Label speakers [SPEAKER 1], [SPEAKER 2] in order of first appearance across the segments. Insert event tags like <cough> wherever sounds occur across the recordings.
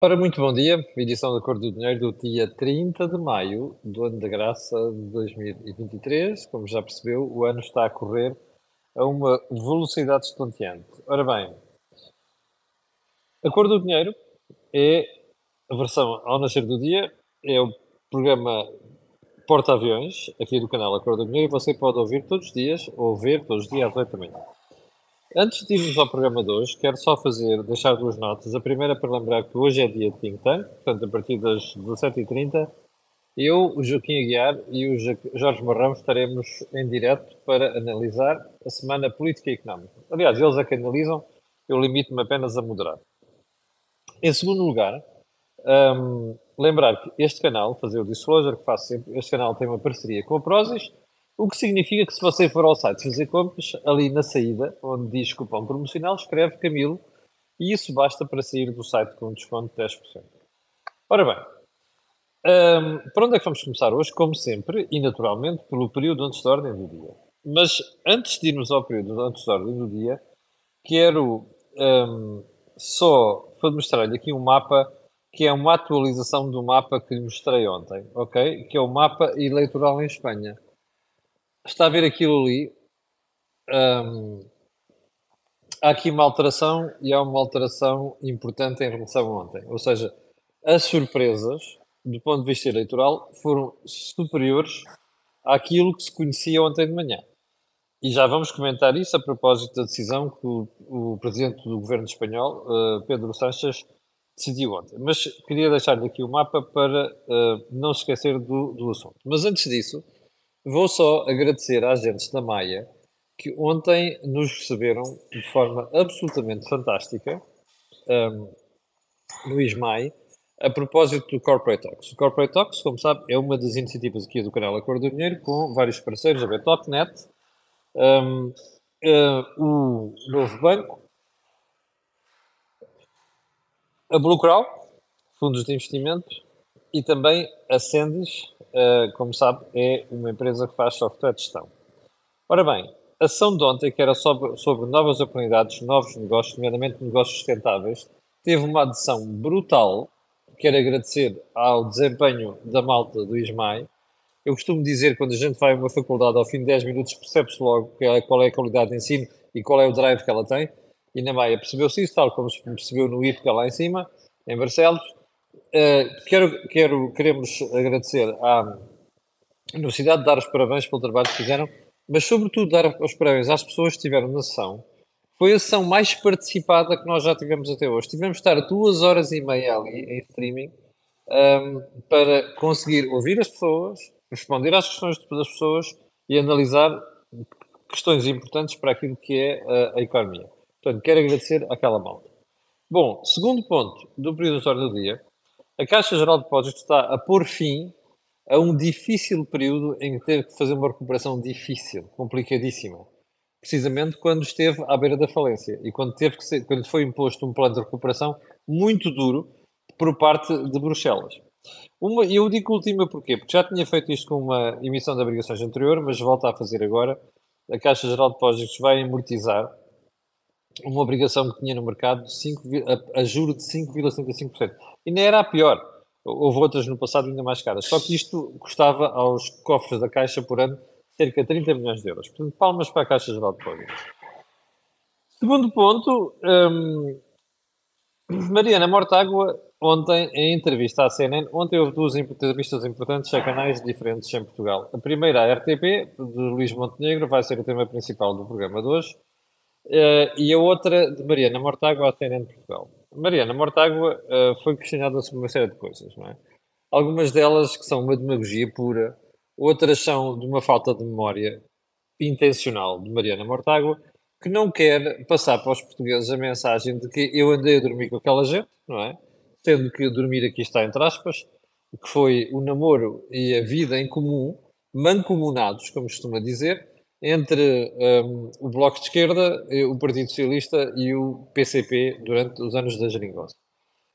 [SPEAKER 1] Ora, muito bom dia. Edição da Cor do Dinheiro do dia 30 de maio do ano da graça de 2023. Como já percebeu, o ano está a correr a uma velocidade estonteante. Ora bem, a Cor do Dinheiro é a versão ao nascer do dia, é o programa porta-aviões aqui do canal A Cor do Dinheiro e você pode ouvir todos os dias ou ver todos os dias às 8 da manhã. Antes de irmos ao programa de hoje, quero só fazer, deixar duas notas. A primeira para lembrar que hoje é dia de Think Tank, portanto, a partir das 17h30, eu, o Joaquim Aguiar e o Jorge Marrão estaremos em direto para analisar a semana política e económica. Aliás, eles é que analisam, eu limito-me apenas a moderar. Em segundo lugar, um, lembrar que este canal, fazer o disclosure que faço sempre, este canal tem uma parceria com a Prozis, o que significa que se você for ao site fazer compras, ali na saída, onde diz cupom promocional, escreve Camilo e isso basta para sair do site com um desconto de 10%. Ora bem, um, para onde é que vamos começar hoje? Como sempre, e naturalmente, pelo período antes da ordem do dia. Mas antes de irmos ao período antes da ordem do dia, quero um, só mostrar-lhe aqui um mapa que é uma atualização do mapa que lhe mostrei ontem, ok? Que é o mapa eleitoral em Espanha está a ver aquilo ali. Um, há aqui uma alteração e há uma alteração importante em relação a ontem. Ou seja, as surpresas, do ponto de vista eleitoral, foram superiores àquilo que se conhecia ontem de manhã. E já vamos comentar isso a propósito da decisão que o, o presidente do governo espanhol, uh, Pedro Sánchez, decidiu ontem. Mas queria deixar-lhe aqui o mapa para uh, não se esquecer do, do assunto. Mas antes disso, Vou só agradecer às agentes da Maia que ontem nos receberam de forma absolutamente fantástica um, no ISMAI a propósito do Corporate Talks. O Corporate Talks, como sabe, é uma das iniciativas aqui do canal Acordo do Dinheiro com vários parceiros, a Betocnet, um, uh, o Novo Banco, a Bluecrow, fundos de investimento, e também a Sendis, uh, como sabe, é uma empresa que faz software de gestão. Ora bem, a ação de ontem, que era sobre, sobre novas oportunidades, novos negócios, nomeadamente negócios sustentáveis, teve uma adesão brutal. Quero agradecer ao desempenho da malta do ISMAI. Eu costumo dizer, quando a gente vai a uma faculdade, ao fim de 10 minutos percebe-se logo é, qual é a qualidade de ensino e qual é o drive que ela tem. E na Maia percebeu-se isso, tal como se percebeu no IPCA lá em cima, em Barcelos. Uh, quero, quero, queremos agradecer à Universidade, dar os parabéns pelo trabalho que fizeram, mas sobretudo dar os parabéns às pessoas que estiveram na sessão. Foi a sessão mais participada que nós já tivemos até hoje. Tivemos de estar duas horas e meia ali em streaming um, ehm, para conseguir ouvir as pessoas, responder às questões das pessoas e analisar questões importantes para aquilo que é a, a economia. Portanto, quero agradecer àquela malta. Bom, segundo ponto do período do dia, a Caixa Geral de Depósitos está a pôr fim a um difícil período em que teve que fazer uma recuperação difícil, complicadíssima. Precisamente quando esteve à beira da falência e quando, teve que ser, quando foi imposto um plano de recuperação muito duro por parte de Bruxelas. Uma, eu digo última porquê? Porque já tinha feito isto com uma emissão de obrigações anterior, mas volta a fazer agora. A Caixa Geral de Depósitos vai amortizar uma obrigação que tinha no mercado de 5, a, a juro de 5,75%. E nem era a pior. Houve outras no passado ainda mais caras. Só que isto custava aos cofres da Caixa por ano cerca de 30 milhões de euros. Portanto, palmas para a Caixa Geral de Depósitos. Segundo ponto, hum, Mariana Mortágua, ontem, em entrevista à CNN, ontem houve duas entrevistas importantes a canais diferentes em Portugal. A primeira, a RTP, de Luís Montenegro, vai ser o tema principal do programa de hoje. Uh, e a outra de Mariana Mortágua CNN de Portugal. Mariana Mortágua uh, foi questionada sobre uma série de coisas, não é? Algumas delas que são uma demagogia pura, outras são de uma falta de memória intencional de Mariana Mortágua, que não quer passar para os portugueses a mensagem de que eu andei a dormir com aquela gente, não é? Tendo que dormir aqui está entre aspas, que foi o namoro e a vida em comum, mancomunados, como costuma dizer, entre um, o Bloco de Esquerda, o Partido Socialista e o PCP durante os anos da geringonça.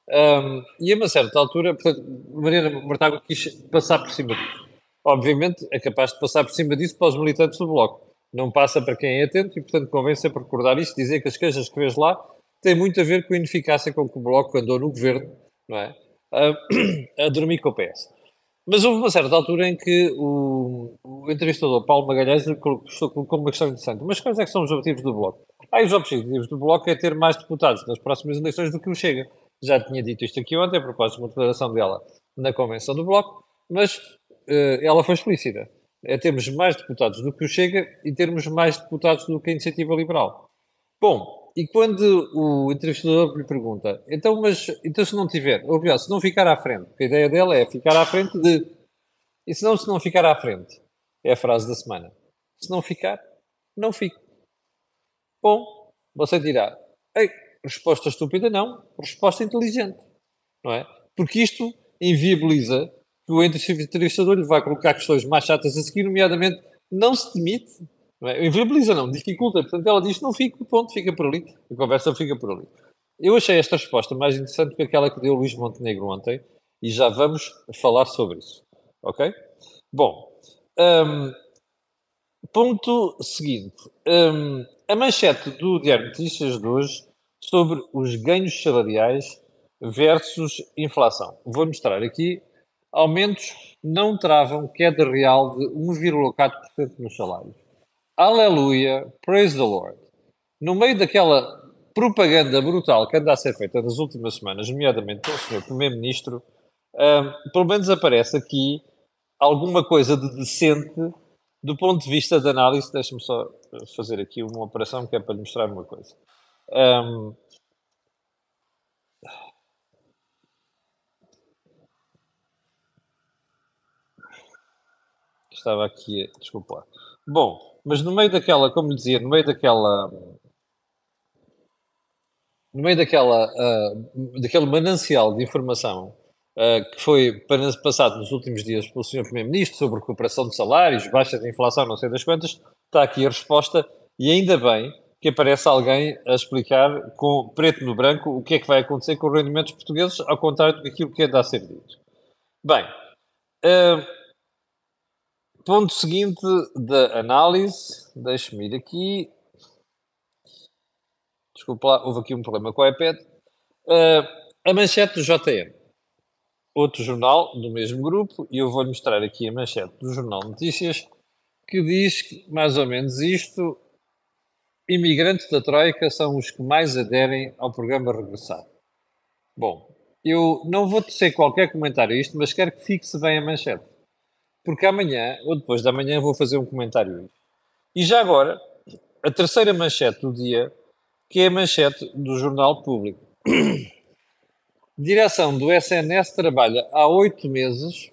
[SPEAKER 1] Um, e a uma certa altura, portanto, Mariana Mortágua quis passar por cima disso. Obviamente é capaz de passar por cima disso para os militantes do Bloco. Não passa para quem é atento e, portanto, convém sempre recordar isto, dizer que as queixas que vês lá têm muito a ver com a ineficácia com que o Bloco andou no governo não é? A, <coughs> a dormir com o PS. Mas houve uma certa altura em que o, o entrevistador Paulo Magalhães colocou uma questão interessante. Mas quais é que são os objetivos do Bloco? Ah, os objetivos do Bloco é ter mais deputados nas próximas eleições do que o Chega. Já tinha dito isto aqui ontem, a propósito de uma declaração dela na convenção do Bloco, mas uh, ela foi explícita. É termos mais deputados do que o Chega e termos mais deputados do que a Iniciativa Liberal. Bom, e quando o entrevistador lhe pergunta, então, mas então se não tiver, ou pior, se não ficar à frente, porque a ideia dela é ficar à frente de. E se não, se não ficar à frente? É a frase da semana. Se não ficar, não fico. Bom, você dirá, ei, resposta estúpida não, resposta inteligente. Não é? Porque isto inviabiliza que o entrevistador lhe vai colocar questões mais chatas a seguir, nomeadamente, não se demite não é? Inviabiliza não, dificulta. Portanto, ela diz, não fica, ponto, fica por ali. A conversa fica por ali. Eu achei esta resposta mais interessante que aquela que deu Luís Montenegro ontem e já vamos falar sobre isso. Ok? Bom, um, ponto seguinte. Um, a manchete do Diário de Notícias de hoje sobre os ganhos salariais versus inflação. Vou mostrar aqui. Aumentos não travam queda real de 1,4% nos salários. Aleluia, praise the Lord. No meio daquela propaganda brutal que anda a ser feita nas últimas semanas, nomeadamente pelo Sr. Primeiro-Ministro, um, pelo menos aparece aqui alguma coisa de decente do ponto de vista de análise. Deixa-me só fazer aqui uma operação que é para lhe mostrar uma coisa. Um, estava aqui, desculpa. Bom, mas no meio daquela, como lhe dizia, no meio daquela. No meio daquela, uh, daquele manancial de informação uh, que foi passado nos últimos dias pelo Sr. Primeiro-Ministro sobre recuperação de salários, baixa de inflação, não sei das quantas, está aqui a resposta e ainda bem que aparece alguém a explicar com preto no branco o que é que vai acontecer com os rendimentos portugueses, ao contrário do que é a ser dito. Bem, uh, ponto seguinte da análise, deixe-me ir aqui. Desculpa lá, houve aqui um problema com o iPad. Uh, a manchete do JM. Outro jornal do mesmo grupo, e eu vou-lhe mostrar aqui a manchete do Jornal Notícias, que diz mais ou menos isto: imigrantes da Troika são os que mais aderem ao programa Regressar. Bom, eu não vou tecer qualquer comentário a isto, mas quero que fixe bem a manchete porque amanhã, ou depois da manhã, vou fazer um comentário. E já agora, a terceira manchete do dia, que é a manchete do Jornal Público. <clears throat> Direção do SNS trabalha há oito meses,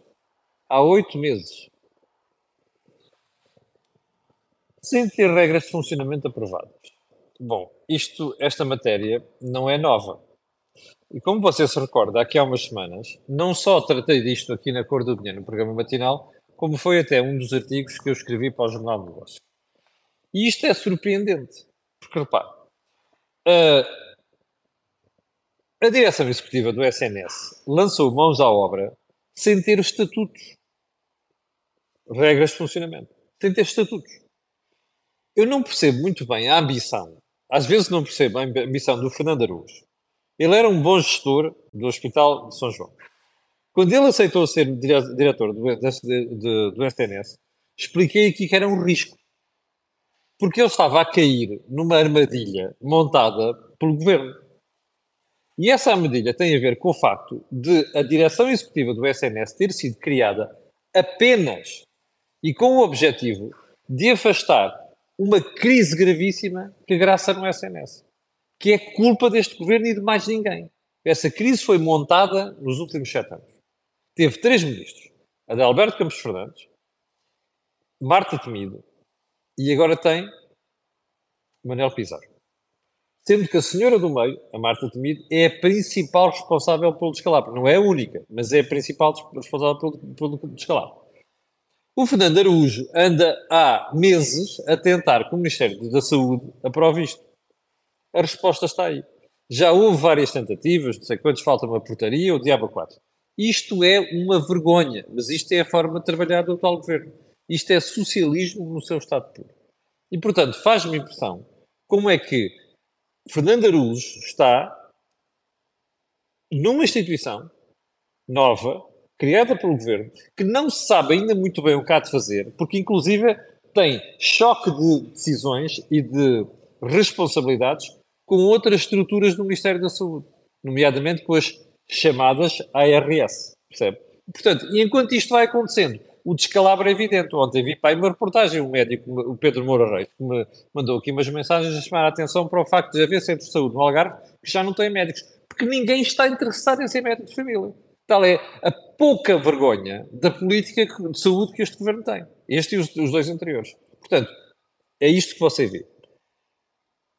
[SPEAKER 1] há oito meses, sem ter regras de funcionamento aprovadas. Bom, isto, esta matéria não é nova. E como você se recorda, aqui há umas semanas, não só tratei disto aqui na Cor do Dinheiro, no programa matinal, como foi até um dos artigos que eu escrevi para o Jornal de Negócios. E isto é surpreendente, porque repare, a, a direção executiva do SNS lançou mãos à obra sem ter estatutos, regras de funcionamento, sem ter estatutos. Eu não percebo muito bem a ambição, às vezes não percebo a ambição do Fernando Araújo. Ele era um bom gestor do Hospital de São João. Quando ele aceitou ser diretor do, do, do SNS, expliquei aqui que era um risco. Porque ele estava a cair numa armadilha montada pelo governo. E essa armadilha tem a ver com o facto de a direção executiva do SNS ter sido criada apenas e com o objetivo de afastar uma crise gravíssima que graça no SNS, que é culpa deste governo e de mais ninguém. Essa crise foi montada nos últimos sete anos teve três ministros: Adalberto Campos Fernandes, Marta Temido e agora tem Manuel Pizarro. Sendo que a senhora do meio, a Marta Temido, é a principal responsável pelo descalabro. Não é a única, mas é a principal responsável pelo, pelo descalabro. O Fernando Araújo anda há meses a tentar que o Ministério da Saúde aprove isto. A resposta está aí. Já houve várias tentativas, não sei quantos, falta uma portaria, o diabo 4. Isto é uma vergonha, mas isto é a forma de trabalhar do atual governo. Isto é socialismo no seu estado puro. E, portanto, faz-me impressão como é que Fernando Araújo está numa instituição nova, criada pelo governo, que não se sabe ainda muito bem o que há de fazer, porque inclusive tem choque de decisões e de responsabilidades com outras estruturas do Ministério da Saúde, nomeadamente com as chamadas ARS, percebe? Portanto, enquanto isto vai acontecendo, o descalabro é evidente. Ontem vi para uma reportagem, um médico, o Pedro Moura Reis, que me mandou aqui umas mensagens a chamar a atenção para o facto de haver centros de saúde no Algarve que já não têm médicos, porque ninguém está interessado em ser médico de família. Tal é a pouca vergonha da política de saúde que este governo tem. Este e os dois anteriores. Portanto, é isto que você vê.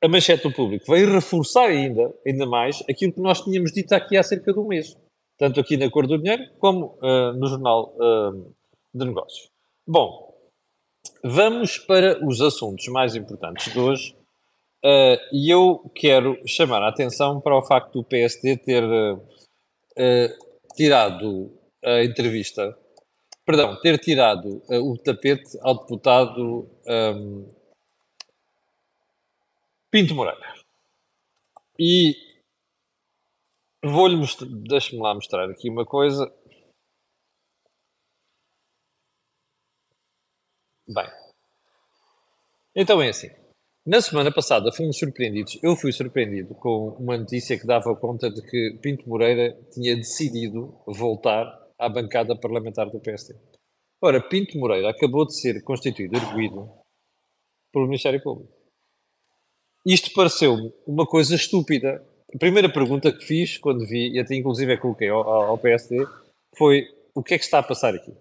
[SPEAKER 1] A manchete do público veio reforçar ainda, ainda mais aquilo que nós tínhamos dito aqui há cerca de um mês. Tanto aqui na Cor do Dinheiro, como uh, no Jornal uh, de Negócios. Bom, vamos para os assuntos mais importantes de hoje. Uh, e eu quero chamar a atenção para o facto do PSD ter tirado a entrevista, perdão, ter tirado o tapete ao deputado um, Pinto Moreira. E vou-lhe mostrar, deixe-me lá mostrar aqui uma coisa. Bem, então é assim. Na semana passada fomos surpreendidos, eu fui surpreendido com uma notícia que dava conta de que Pinto Moreira tinha decidido voltar à bancada parlamentar do PSD. Ora, Pinto Moreira acabou de ser constituído arguído pelo Ministério Público. Isto pareceu-me uma coisa estúpida. A primeira pergunta que fiz quando vi, e até inclusive é coloquei ao, ao PSD, foi o que é que está a passar aqui?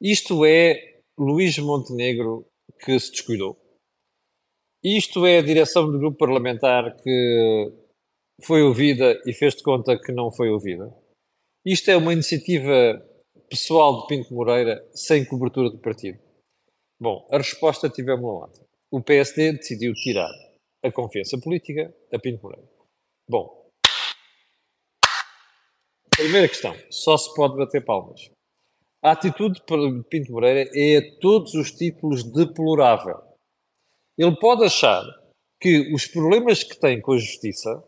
[SPEAKER 1] Isto é Luís Montenegro que se descuidou isto é a direção do grupo parlamentar que foi ouvida e fez de conta que não foi ouvida. Isto é uma iniciativa pessoal de Pinto Moreira sem cobertura do partido. Bom, a resposta tivemos lá. O PSD decidiu tirar a confiança política a Pinto Moreira. Bom, primeira questão, só se pode bater palmas. A atitude de Pinto Moreira é a todos os títulos deplorável. Ele pode achar que os problemas que tem com a justiça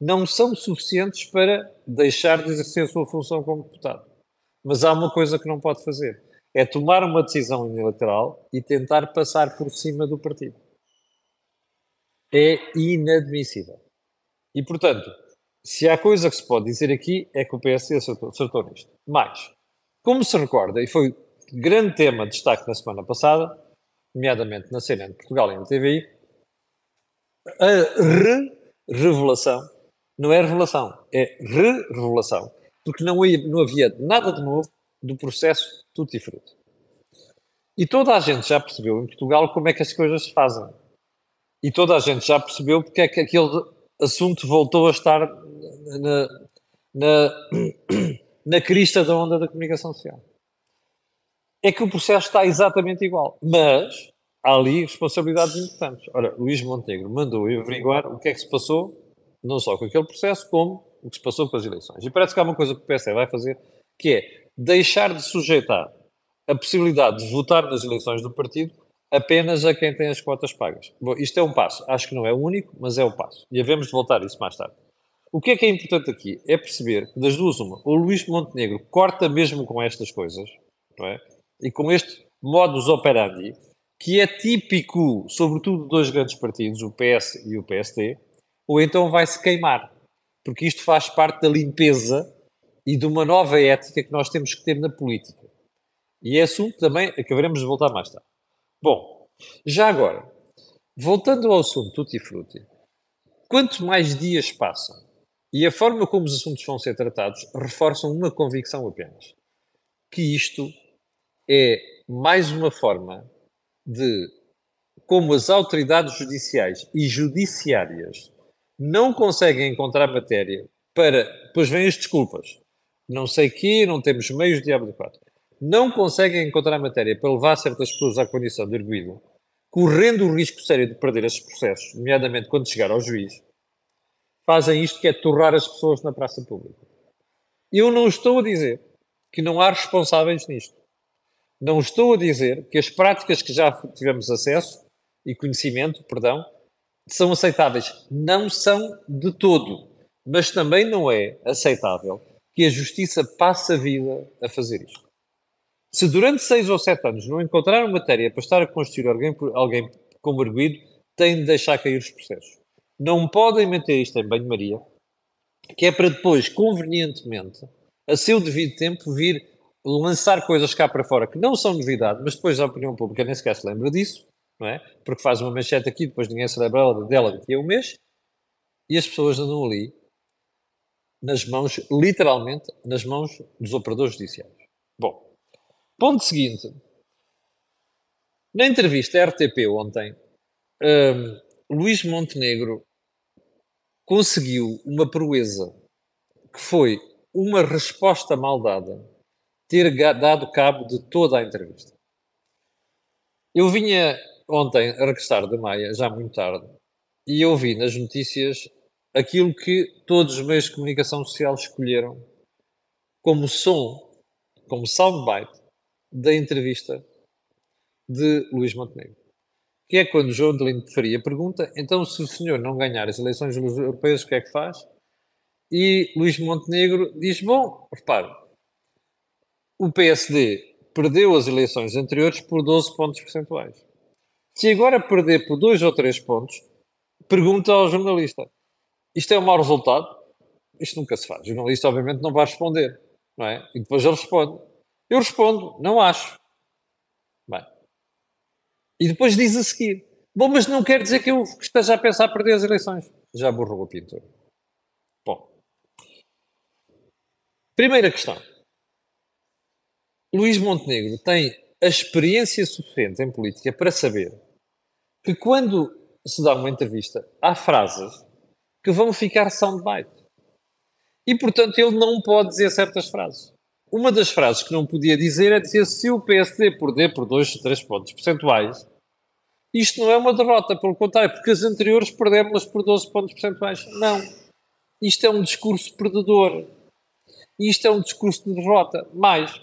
[SPEAKER 1] não são suficientes para deixar de exercer a sua função como deputado. Mas há uma coisa que não pode fazer: é tomar uma decisão unilateral e tentar passar por cima do partido. É inadmissível. E, portanto, se há coisa que se pode dizer aqui é que o PSD acertou, acertou nisto. Mas, como se recorda, e foi grande tema de destaque na semana passada, nomeadamente na CNN de Portugal e na TVI, a re-revelação, não é revelação, é re-revelação, porque não, não havia nada de novo do processo Tutti Frutti. E toda a gente já percebeu em Portugal como é que as coisas se fazem. E toda a gente já percebeu porque é que aquele assunto voltou a estar na, na, na crista da onda da comunicação social é que o processo está exatamente igual. Mas há ali responsabilidades importantes. Ora, Luís Montenegro mandou averiguar o que é que se passou, não só com aquele processo, como o que se passou com as eleições. E parece que há uma coisa que o PSD vai fazer, que é deixar de sujeitar a possibilidade de votar nas eleições do partido apenas a quem tem as cotas pagas. Bom, isto é um passo. Acho que não é o único, mas é o passo. E havemos de voltar a isso mais tarde. O que é que é importante aqui? É perceber que das duas uma, o Luís Montenegro corta mesmo com estas coisas, não é? e com este modus operandi, que é típico, sobretudo, de dois grandes partidos, o PS e o PSD, ou então vai-se queimar. Porque isto faz parte da limpeza e de uma nova ética que nós temos que ter na política. E é assunto também a que haveremos de voltar mais tarde. Bom, já agora, voltando ao assunto Tutti Frutti, quanto mais dias passam e a forma como os assuntos vão ser tratados reforçam uma convicção apenas: que isto é mais uma forma de como as autoridades judiciais e judiciárias não conseguem encontrar matéria para. Pois vêm as desculpas. Não sei quê, não temos meios de de quatro. Não conseguem encontrar matéria para levar certas pessoas à condição de arguído, correndo o risco sério de perder esses processos, nomeadamente quando chegar ao juiz, fazem isto que é torrar as pessoas na praça pública. Eu não estou a dizer que não há responsáveis nisto. Não estou a dizer que as práticas que já tivemos acesso e conhecimento, perdão, são aceitáveis. Não são de todo. Mas também não é aceitável que a justiça passe a vida a fazer isto. Se durante seis ou sete anos não encontraram matéria para estar a constituir alguém, alguém como arguído, têm de deixar cair os processos. Não podem meter isto em banho-maria, que é para depois, convenientemente, a seu devido tempo, vir lançar coisas cá para fora que não são novidade, mas depois a opinião pública nem sequer se lembra disso, não é? Porque faz uma manchete aqui, depois ninguém se lembra dela daqui a um mês, e as pessoas andam ali nas mãos, literalmente, nas mãos dos operadores judiciais. Bom, ponto seguinte. Na entrevista à RTP ontem, um, Luís Montenegro conseguiu uma proeza que foi uma resposta mal dada ter dado cabo de toda a entrevista. Eu vinha ontem a regressar da Maia, já muito tarde, e eu vi nas notícias aquilo que todos os meios de comunicação social escolheram como som, como soundbite da entrevista de Luís Montenegro. Que é quando João de Lindo de Faria pergunta, então se o senhor não ganhar as eleições europeias, o que é que faz? E Luís Montenegro diz, bom, repare, o PSD perdeu as eleições anteriores por 12 pontos percentuais. Se agora perder por 2 ou 3 pontos, pergunta ao jornalista, isto é um mau resultado? Isto nunca se faz. O jornalista, obviamente, não vai responder. Não é? E depois ele responde. Eu respondo, não acho. Bem. E depois diz a seguir: Bom, mas não quer dizer que eu esteja a pensar perder as eleições. Já borrou a pintura. Bom. Primeira questão. Luís Montenegro tem a experiência suficiente em política para saber que quando se dá uma entrevista, há frases que vão ficar soundbite. E, portanto, ele não pode dizer certas frases. Uma das frases que não podia dizer é dizer se o PSD perder por 2, 3 pontos percentuais, isto não é uma derrota, pelo contrário, porque as anteriores perdemos por 12 pontos percentuais. Não. Isto é um discurso perdedor. Isto é um discurso de derrota. Mais,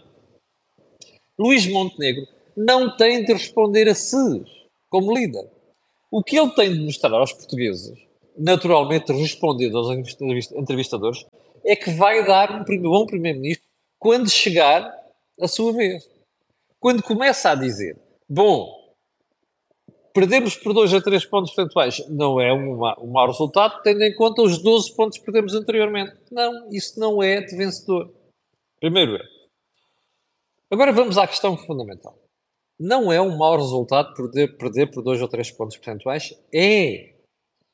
[SPEAKER 1] Luís Montenegro não tem de responder a si, como líder. O que ele tem de mostrar aos portugueses naturalmente respondendo aos entrevistadores, é que vai dar um bom primeiro-ministro quando chegar a sua vez. Quando começa a dizer, bom, perdemos por 2 a 3 pontos percentuais, não é um, mau resultado, tendo em conta os 12 pontos que perdemos anteriormente. Não, isso não é de vencedor. Primeiro é. Agora vamos à questão fundamental. Não é um mau resultado perder, perder por 2 ou 3 pontos percentuais? É.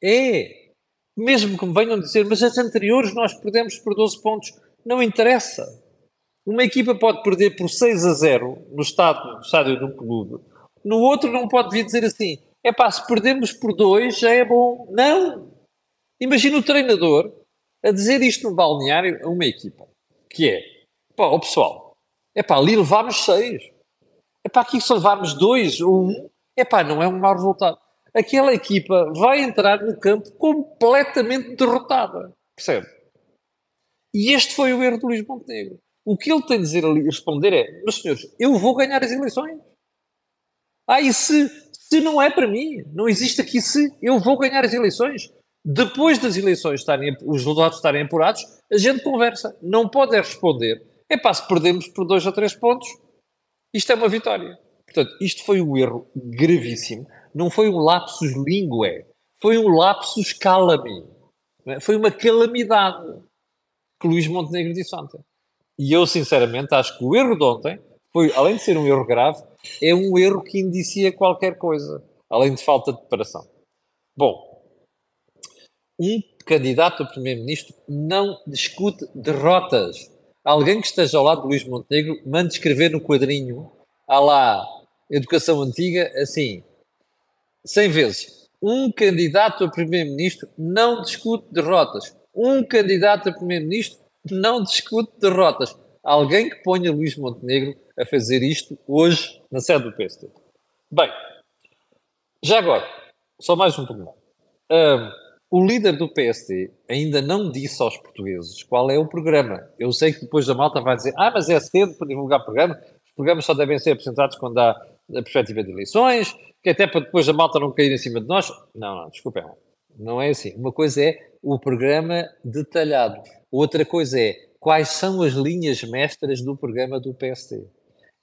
[SPEAKER 1] É. Mesmo que me venham dizer, mas as anteriores nós perdemos por 12 pontos. Não interessa. Uma equipa pode perder por 6 a 0 no estádio, no estádio de um clube. No outro não pode vir dizer assim, é pá, se perdemos por 2 já é bom. Não. Imagina o treinador a dizer isto no balneário a uma equipa. Que é, pá, o pessoal, é pá, ali levámos 6. É pá, aqui se levarmos 2 ou 1, um, é pá, não é um mau resultado aquela equipa vai entrar no campo completamente derrotada. Percebe? E este foi o erro do Luís Montenegro. O que ele tem de dizer ali, responder é: meus senhores, eu vou ganhar as eleições. Ah, e se, se não é para mim, não existe aqui se eu vou ganhar as eleições. Depois das eleições estarem, os resultados estarem apurados, a gente conversa. Não pode responder. É pá, se perdemos por dois ou três pontos, isto é uma vitória. Portanto, isto foi um erro gravíssimo não foi um lapsus linguae, foi um lapsus calami. Foi uma calamidade que Luís Montenegro disse ontem. E eu, sinceramente, acho que o erro de ontem foi, além de ser um erro grave, é um erro que indicia qualquer coisa, além de falta de preparação. Bom, um candidato a primeiro-ministro não discute derrotas. Alguém que esteja ao lado de Luís Montenegro mande escrever no quadrinho, à lá, educação antiga, assim, 100 vezes. Um candidato a primeiro-ministro não discute derrotas. Um candidato a primeiro-ministro não discute derrotas. Alguém que ponha Luís Montenegro a fazer isto hoje na sede do PSD. Bem, já agora, só mais um pouco Um, o líder do PSD ainda não disse aos portugueses qual é o programa. Eu sei que depois da malta vai dizer: ah, mas é cedo para divulgar programa. Os programas só devem ser apresentados quando há a perspectiva de eleições, que até para depois a malta não cair em cima de nós. Não, não, desculpem. Não é assim. Uma coisa é o programa detalhado. Outra coisa é quais são as linhas mestras do programa do PSD.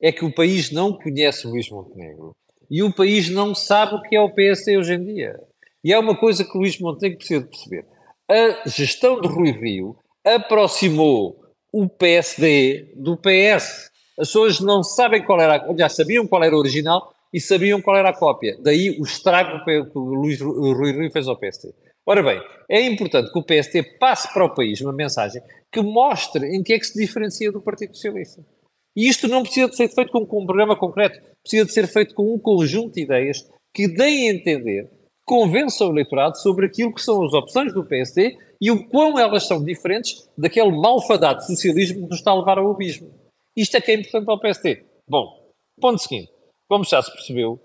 [SPEAKER 1] É que o país não conhece Luís Montenegro e o país não sabe o que é o PSD hoje em dia. E é uma coisa que Luís Montenegro precisa de perceber. A gestão de Rui Rio aproximou o PSD do PS. As pessoas não sabem qual era, já sabiam qual era o original e sabiam qual era a cópia. Daí o estrago que o Luís Rui Rio fez ao PSD. Ora bem, é importante que o PSD passe para o país uma mensagem que mostre em que é que se diferencia do Partido Socialista. E isto não precisa de ser feito com um programa concreto, precisa de ser feito com um conjunto de ideias que deem a entender, convençam o eleitorado sobre aquilo que são as opções do PSD e o quão elas são diferentes daquele malfadado socialismo que nos está a levar ao abismo. Isto é que é importante para o PSD. Bom, ponto seguinte. Como já se percebeu,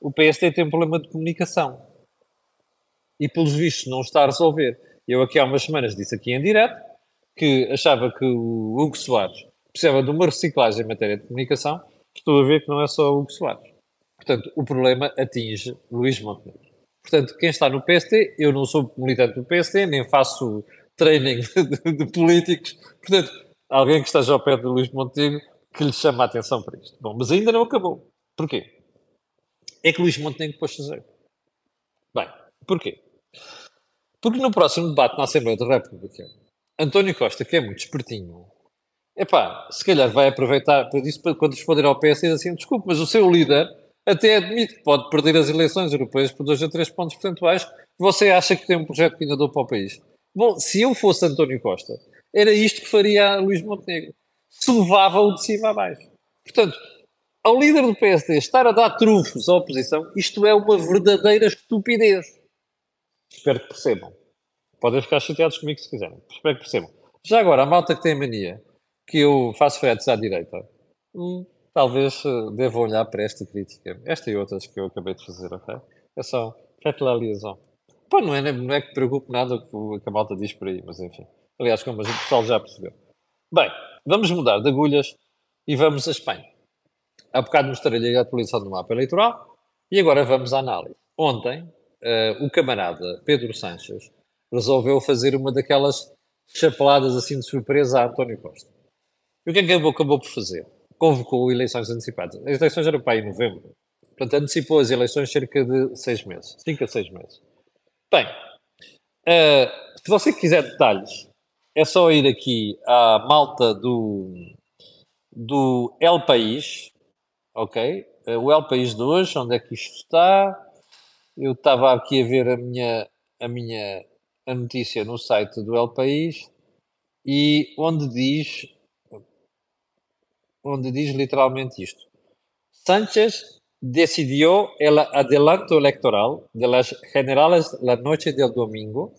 [SPEAKER 1] o PSD tem um problema de comunicação e, pelos vistos, não está a resolver. Eu aqui há umas semanas disse aqui em direto que achava que o Hugo Soares precisava de uma reciclagem em matéria de comunicação. Estou a ver que não é só o Hugo Soares. Portanto, o problema atinge Luís Montenegro. Portanto, quem está no PST, eu não sou militante do PST, nem faço training <laughs> de, políticos. Portanto, alguém que esteja ao pé de Luís Montenegro que lhe chama a atenção para isto. Bom, mas ainda não acabou. Porquê? É que Luís Montenegro pôs jeito. Bem, porquê? Porque no próximo debate na Assembleia da República, António Costa, que é muito espertinho, epá, se calhar vai aproveitar para isso para quando responder ao PS dizer assim, desculpe, mas o seu líder até admite que pode perder as eleições europeias por 2 a 3 pontos percentuais, você acha que tem um projeto que ainda dou para o país. Bom, se eu fosse António Costa, era isto que faria a Luís Montenegro. Se levava-o de cima a baixo. Portanto, ao líder do PSD estar a dar trunfos à oposição, isto é uma verdadeira estupidez. Espero que percebam. Podem ficar chateados comigo se quiserem. Espero que percebam. Já agora, a malta que tem mania que eu faço fretes à direita, hum, talvez eh, deva olhar para esta crítica. Esta e outras que eu acabei de fazer, ok? É só faites la liaison. Pô, não é, não é que preocupe nada o que a malta diz por aí, mas enfim. Aliás, como o pessoal já percebeu. Bem, vamos mudar de agulhas e vamos a Espanha. Há bocado mostrei-lhe a atualização do mapa eleitoral e agora vamos à análise. Ontem, uh, o camarada Pedro Sanches resolveu fazer uma daquelas chapeladas assim de surpresa a António Costa. E o que é que acabou, acabou por fazer? Convocou eleições antecipadas. As eleições eram para aí em novembro. Portanto, antecipou as eleições cerca de seis meses. Cinco a seis meses. Bem, uh, se você quiser detalhes, é só ir aqui à malta do, do El País, ok? Uh, o El País de hoje, onde é que isto está? Eu estava aqui a ver a minha, a minha a notícia no site do El País e onde diz onde diz literalmente isto. Sánchez decidió el adelanto electoral de las generales la noche del domingo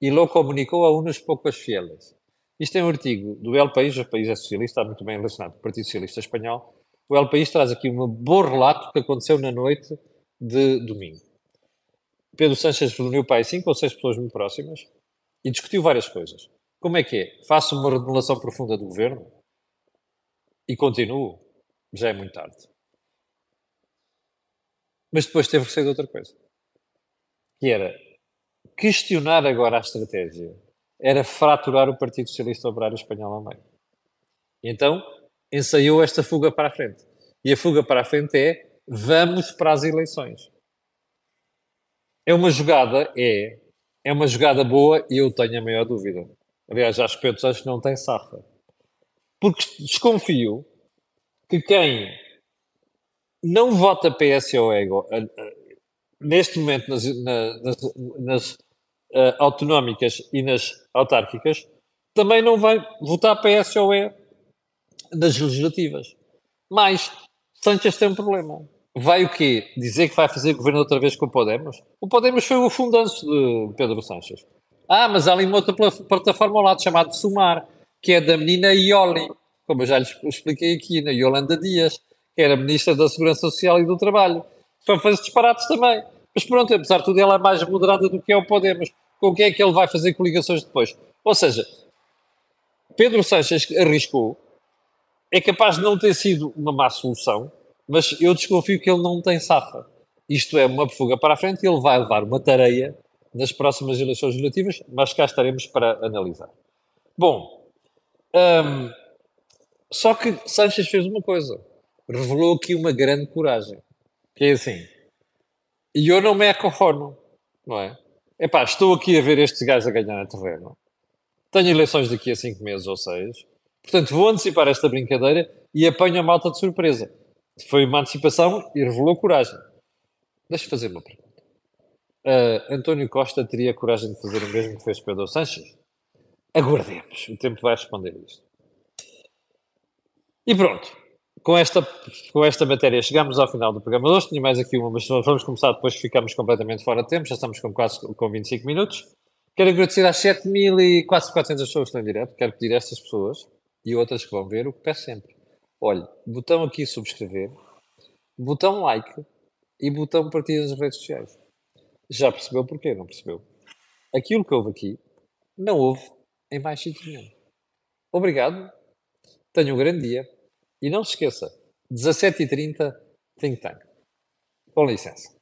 [SPEAKER 1] e lo comunicou a unos pocos fieles. Isto é um artigo do El País, o país é socialista, está muito bem relacionado com o Partido Socialista Espanhol. O El País traz aqui um bom relato que aconteceu na noite de domingo. Pedro Sanches reuniu para aí cinco ou seis pessoas muito próximas e discutiu várias coisas. Como é que é? Faço uma remodelação profunda do governo? E continuo, já é muito tarde. Mas depois teve que ser de outra coisa. Que era questionar agora a estratégia. Era fraturar o Partido Socialista Operário Espanhol ao meio. Então ensaiou esta fuga para a frente. E a fuga para a frente é vamos para as eleições. É uma jogada, é. É uma jogada boa e eu tenho a maior dúvida. Aliás, acho que Pedro Santos não tem safa porque desconfio que quem não vota PS ou EGO neste momento nas, nas, nas uh, autonómicas e nas autárquicas também não vai votar PS ou E nas legislativas. Mas Sanchez tem um problema. Vai o quê? Dizer que vai fazer governo outra vez com o Podemos? O Podemos foi o fundanço de Pedro Sanches. Ah, mas há ali uma outra plataforma ao lado chamada Sumar que é da menina Ioli, como eu já lhes expliquei aqui, na Yolanda Dias, que era Ministra da Segurança Social e do Trabalho. Foi fazer disparates também. Mas pronto, apesar de tudo, ela é mais moderada do que é o Podemos. Com quem é que ele vai fazer coligações depois? Ou seja, Pedro Sanches arriscou, é capaz de não ter sido uma má solução, mas eu desconfio que ele não tem safa. Isto é uma fuga para a frente e ele vai levar uma tareia nas próximas eleições legislativas, mas cá estaremos para analisar. Bom, hum, só que Sanches fez uma coisa, revelou aqui uma grande coragem, que é assim, e eu não me acorrono, não é? Epá, estou aqui a ver estes gajos a ganhar terreno. Tenho eleições daqui a 5 meses ou 6. Portanto, vou antecipar esta brincadeira e apanho a malta de surpresa. Foi uma antecipação e revelou coragem. Deixa-me fazer uma pergunta. Uh, António Costa teria coragem de fazer o mesmo que fez Pedro Sanches? Aguardemos. O tempo vai responder isto. E pronto com esta, com esta matéria chegamos ao final do programa de hoje. Tinha mais aqui uma, mas vamos começar depois, ficamos completamente fora de tempo. Já estamos com quase com 25 minutos. Quero agradecer às 7 mil e quase 400 pessoas que estão em direto. Quero pedir a estas pessoas e outras que vão ver o que peço sempre. Olha, botão aqui subscrever, botão like e botão partilha nas redes sociais. Já percebeu porquê? Não percebeu? Aquilo que houve aqui não houve em mais sítio nenhum. Obrigado. Tenha um grande dia. E não se esqueça, 17h30, Think Tank. Com licença.